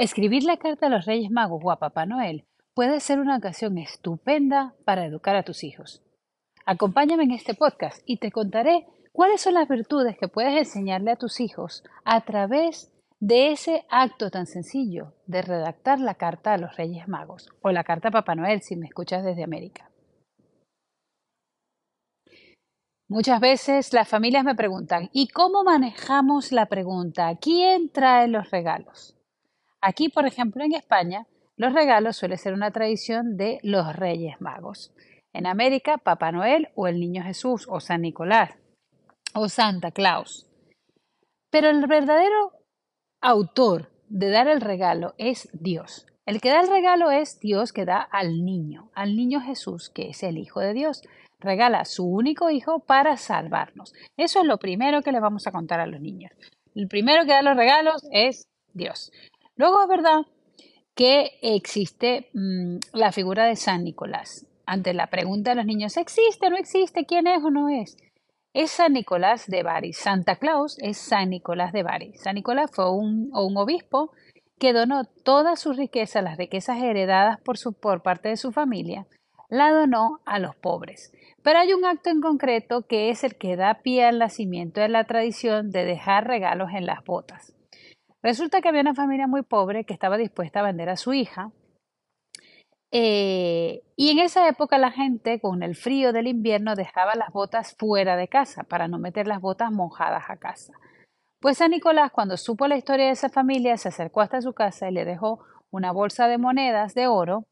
Escribir la carta a los Reyes Magos o a Papá Noel puede ser una ocasión estupenda para educar a tus hijos. Acompáñame en este podcast y te contaré cuáles son las virtudes que puedes enseñarle a tus hijos a través de ese acto tan sencillo de redactar la carta a los Reyes Magos o la carta a Papá Noel si me escuchas desde América. Muchas veces las familias me preguntan, ¿y cómo manejamos la pregunta? ¿Quién trae los regalos? Aquí, por ejemplo, en España, los regalos suele ser una tradición de los Reyes Magos. En América, Papá Noel o el Niño Jesús o San Nicolás o Santa Claus. Pero el verdadero autor de dar el regalo es Dios. El que da el regalo es Dios que da al niño, al niño Jesús, que es el Hijo de Dios. Regala a su único hijo para salvarnos. Eso es lo primero que le vamos a contar a los niños. El primero que da los regalos es Dios. Luego es verdad que existe mm, la figura de San Nicolás. Ante la pregunta de los niños, ¿existe o no existe? ¿Quién es o no es? Es San Nicolás de Bari. Santa Claus es San Nicolás de Bari. San Nicolás fue un, obispo que donó toda su riqueza, las riquezas heredadas por, por parte de su familia, la donó a los pobres. Pero hay un acto en concreto que es el que da pie al nacimiento de la tradición de dejar regalos en las botas. Resulta que había una familia muy pobre que estaba dispuesta a vender a su hija. Eh, y en esa época la gente, con el frío del invierno, dejaba las botas fuera de casa para no meter las botas mojadas a casa. Pues San Nicolás, cuando supo la historia de esa familia, se acercó hasta su casa y le dejó una bolsa de monedas de oro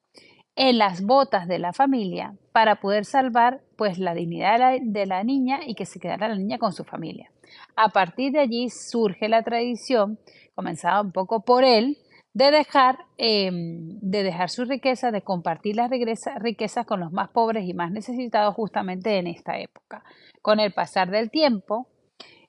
en las botas de la familia para poder salvar pues la dignidad de la, niña y que se quedara la niña con su familia. A partir de allí surge la tradición comenzaba un poco por él, de dejar, em, de dejar su riqueza, de compartir las riquezas con los más pobres y más necesitados justamente en esta época. Con el pasar del tiempo,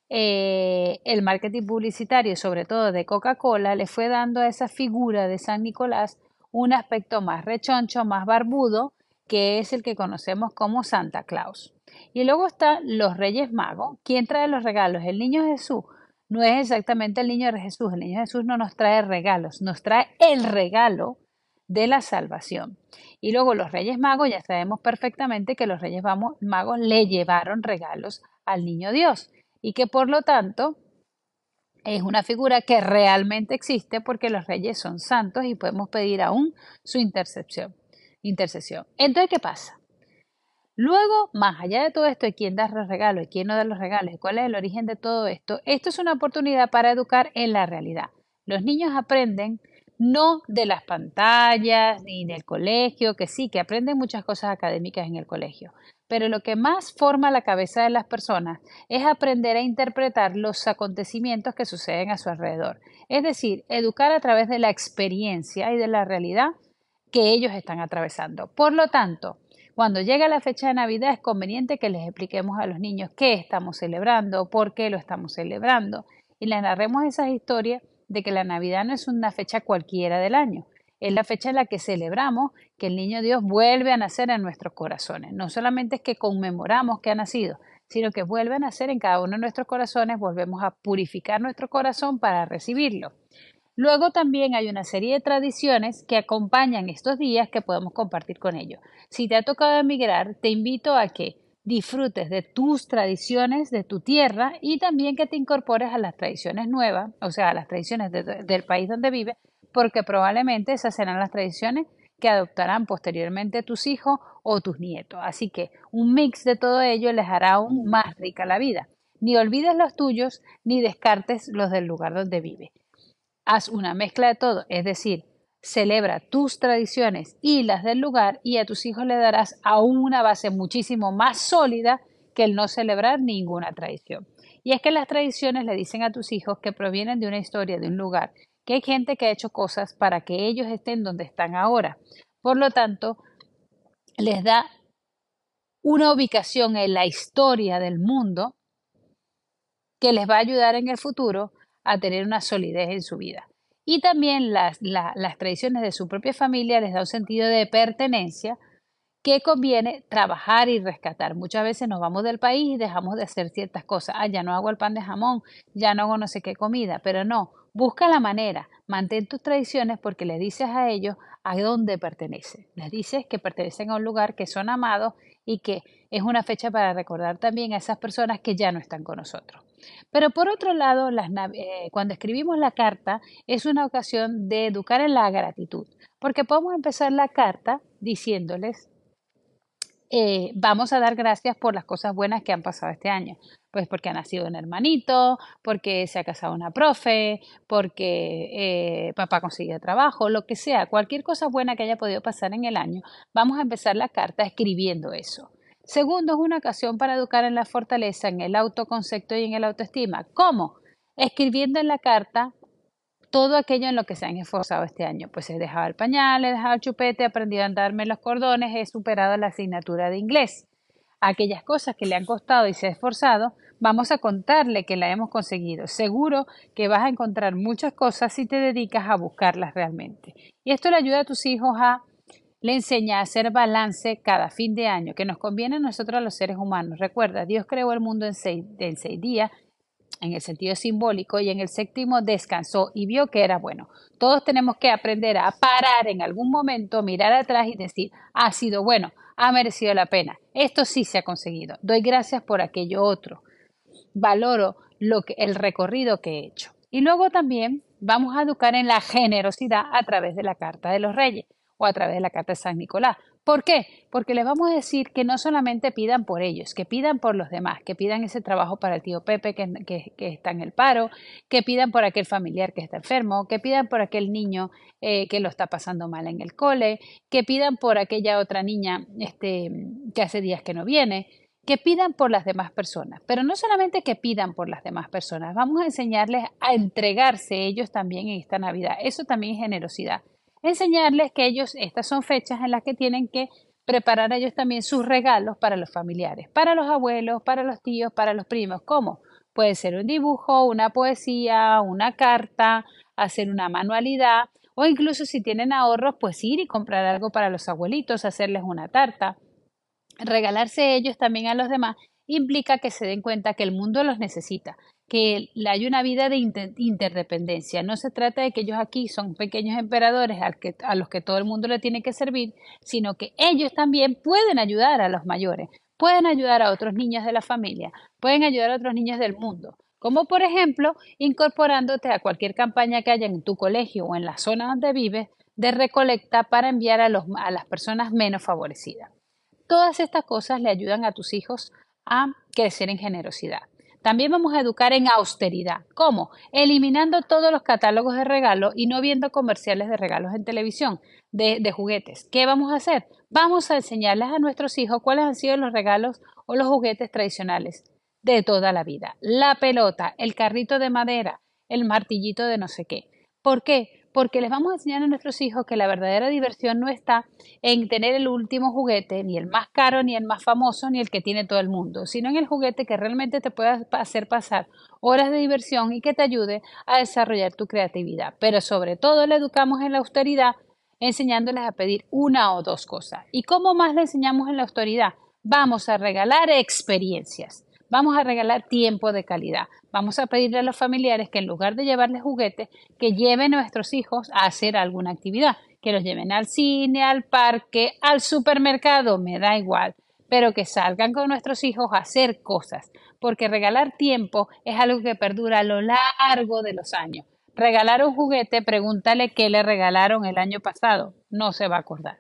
eh, el marketing publicitario, sobre todo de Coca-Cola, le fue dando a esa figura de San Nicolás un aspecto más rechoncho, más barbudo, que es el que conocemos como Santa Claus. Y luego están los Reyes Magos. ¿Quién trae los regalos? El niño Jesús no es exactamente el niño Jesús. El niño Jesús no nos trae regalos, nos trae el regalo de la salvación. Y luego los Reyes Magos, ya sabemos perfectamente que los Reyes Magos le llevaron regalos al niño Dios y que por lo tanto es una figura que realmente existe porque los reyes son santos y podemos pedir aún su intercesión. intercesión. Entonces, ¿qué pasa? Luego, más allá de todo esto, quién da los regalos y quién no da los regalos cuál es el origen de todo esto, esto es una oportunidad para educar en la realidad. Los niños aprenden no de las pantallas ni del colegio, que sí, que aprenden muchas cosas académicas en el colegio, pero lo que más forma la cabeza de las personas es aprender a interpretar los acontecimientos que suceden a su alrededor, es decir, educar a través de la experiencia y de la realidad que ellos están atravesando. Por lo tanto, cuando llega la fecha de Navidad es conveniente que les expliquemos a los niños qué estamos celebrando, por qué lo estamos celebrando y les narremos esas historias de que la Navidad no es una fecha cualquiera del año, es la fecha en la que celebramos que el niño Dios vuelve a nacer en nuestros corazones. No solamente es que conmemoramos que ha nacido, sino que vuelve a nacer en cada uno de nuestros corazones, volvemos a purificar nuestro corazón para recibirlo. Luego también hay una serie de tradiciones que acompañan estos días que podemos compartir con ellos. Si te ha tocado emigrar, te invito a que disfrutes de tus tradiciones de tu tierra y también que te incorpores a las tradiciones nuevas, o sea, a las tradiciones del país donde vives, porque probablemente esas serán las tradiciones que adoptarán posteriormente tus hijos o tus nietos. Así que un mix de todo ello les hará aún más rica la vida. Ni olvides los tuyos ni descartes los del lugar donde vives. Haz una mezcla de todo, es decir, celebra tus tradiciones y las del lugar y a tus hijos le darás aún una base muchísimo más sólida que el no celebrar ninguna tradición. Y es que las tradiciones le dicen a tus hijos que provienen de una historia, de un lugar, que hay gente que ha hecho cosas para que ellos estén donde están ahora. Por lo tanto, les da una ubicación en la historia del mundo que les va a ayudar en el futuro a tener una solidez en su vida. Y también las, las tradiciones de su propia familia les da un sentido de pertenencia que conviene trabajar y rescatar. Muchas veces nos vamos del país y dejamos de hacer ciertas cosas. Ah, ya no hago el pan de jamón, ya no hago no sé qué comida, pero no, busca la manera, mantén tus tradiciones porque le dices a ellos a dónde pertenecen. Les dices que pertenecen a un lugar, que son amados y que es una fecha para recordar también a esas personas que ya no están con nosotros. Pero por otro lado, eh, cuando escribimos la carta es una ocasión de educar en la gratitud, porque podemos empezar la carta diciéndoles eh, vamos a dar gracias por las cosas buenas que han pasado este año. Pues porque ha nacido un hermanito, porque se ha casado una profe, porque eh, papá consiguió trabajo, lo que sea, cualquier cosa buena que haya podido pasar en el año, vamos a empezar la carta escribiendo eso. Segundo, es una ocasión para educar en la fortaleza, en el autoconcepto y en el autoestima. ¿Cómo? Escribiendo en la carta todo aquello en lo que se han esforzado este año. Pues he dejado el pañal, he dejado el chupete, he aprendido a andarme los cordones, he superado la asignatura de inglés. Aquellas cosas que le han costado y se ha esforzado, vamos a contarle que la hemos conseguido. Seguro que vas a encontrar muchas cosas si te dedicas a buscarlas realmente. Y esto le ayuda a tus hijos a le enseña a hacer balance cada fin de año, que nos conviene a nosotros los seres humanos. Recuerda, Dios creó el mundo en seis, en seis días en el sentido simbólico, y en el séptimo descansó y vio que era bueno. Todos tenemos que aprender a parar en algún momento, mirar atrás y decir, ha sido bueno, ha merecido la pena, esto sí se ha conseguido, doy gracias por aquello otro, valoro lo que, el recorrido que he hecho. Y luego también vamos a educar en la generosidad a través de la Carta de los Reyes o a través de la Carta de San Nicolás. ¿Por qué? Porque les vamos a decir que no solamente pidan por ellos, que pidan por los demás, que pidan ese trabajo para el tío Pepe que, está en el paro, que pidan por aquel familiar que está enfermo, que pidan por aquel niño eh, que lo está pasando mal en el cole, que pidan por aquella otra niña este, que hace días que no viene, que pidan por las demás personas. Pero no solamente que pidan por las demás personas, vamos a enseñarles a entregarse ellos también en esta Navidad. Eso también es generosidad enseñarles que ellos, estas son fechas en las que tienen que preparar ellos también sus regalos para los familiares, para los abuelos, para los tíos, para los primos. ¿Cómo? Puede ser un dibujo, una poesía, una carta, hacer una manualidad o incluso si tienen ahorros, pues ir y comprar algo para los abuelitos, hacerles una tarta. Regalarse ellos también a los demás implica que se den cuenta que el mundo los necesita, que hay una vida de interdependencia. No se trata de que ellos aquí son pequeños emperadores a los que todo el mundo le tiene que servir, sino que ellos también pueden ayudar a los mayores, pueden ayudar a otros niños de la familia, pueden ayudar a otros niños del mundo. Como por ejemplo, incorporándote a cualquier campaña que haya en tu colegio o en la zona donde vives de recolecta para enviar a, a las personas menos favorecidas. Todas estas cosas le ayudan a tus hijos a crecer en generosidad. También vamos a educar en austeridad. ¿Cómo? Eliminando todos los catálogos de regalos y no viendo comerciales de regalos en televisión de, de, juguetes. ¿Qué vamos a hacer? Vamos a enseñarles a nuestros hijos cuáles han sido los regalos o los juguetes tradicionales de toda la vida. La pelota, el carrito de madera, el martillito de no sé qué. ¿Por qué? Porque les vamos a enseñar a nuestros hijos que la verdadera diversión no está en tener el último juguete, ni el más caro, ni el más famoso, ni el que tiene todo el mundo, sino en el juguete que realmente te pueda hacer pasar horas de diversión y que te ayude a desarrollar tu creatividad. Pero sobre todo le educamos en la austeridad, enseñándoles a pedir una o dos cosas. ¿Y cómo más le enseñamos en la austeridad? Vamos a regalar experiencias. Vamos a regalar tiempo de calidad. Vamos a pedirle a los familiares que en lugar de llevarles juguetes, que lleven a nuestros hijos a hacer alguna actividad, que los lleven al cine, al parque, al supermercado, me da igual, pero que salgan con nuestros hijos a hacer cosas, porque regalar tiempo es algo que perdura a lo largo de los años. Regalar un juguete, pregúntale qué le regalaron el año pasado, no se va a acordar.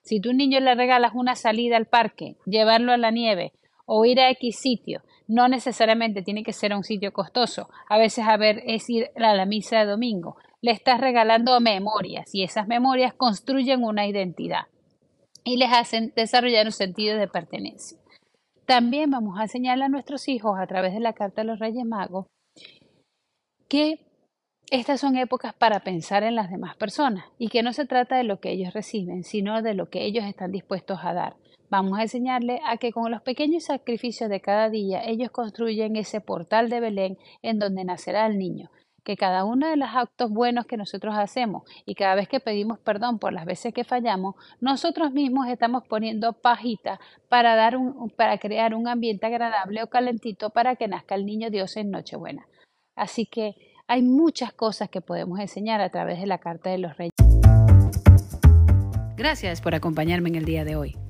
Si tú un niño le regalas una salida al parque, llevarlo a la nieve o ir a X sitio, no necesariamente tiene que ser un sitio costoso. A veces a ver, es ir a la misa de domingo. Le estás regalando memorias y esas memorias construyen una identidad y les hacen desarrollar un sentido de pertenencia. También vamos a enseñarle a nuestros hijos a través de la Carta de los Reyes Magos que estas son épocas para pensar en las demás personas y que no se trata de lo que ellos reciben, sino de lo que ellos están dispuestos a dar. Vamos a enseñarles a que con los pequeños sacrificios de cada día ellos construyen ese portal de Belén en donde nacerá el niño. Que cada uno de los actos buenos que nosotros hacemos y cada vez que pedimos perdón por las veces que fallamos, nosotros mismos estamos poniendo pajita para, dar un, para crear un ambiente agradable o calentito para que nazca el niño Dios en Nochebuena. Así que hay muchas cosas que podemos enseñar a través de la Carta de los Reyes. Gracias por acompañarme en el día de hoy.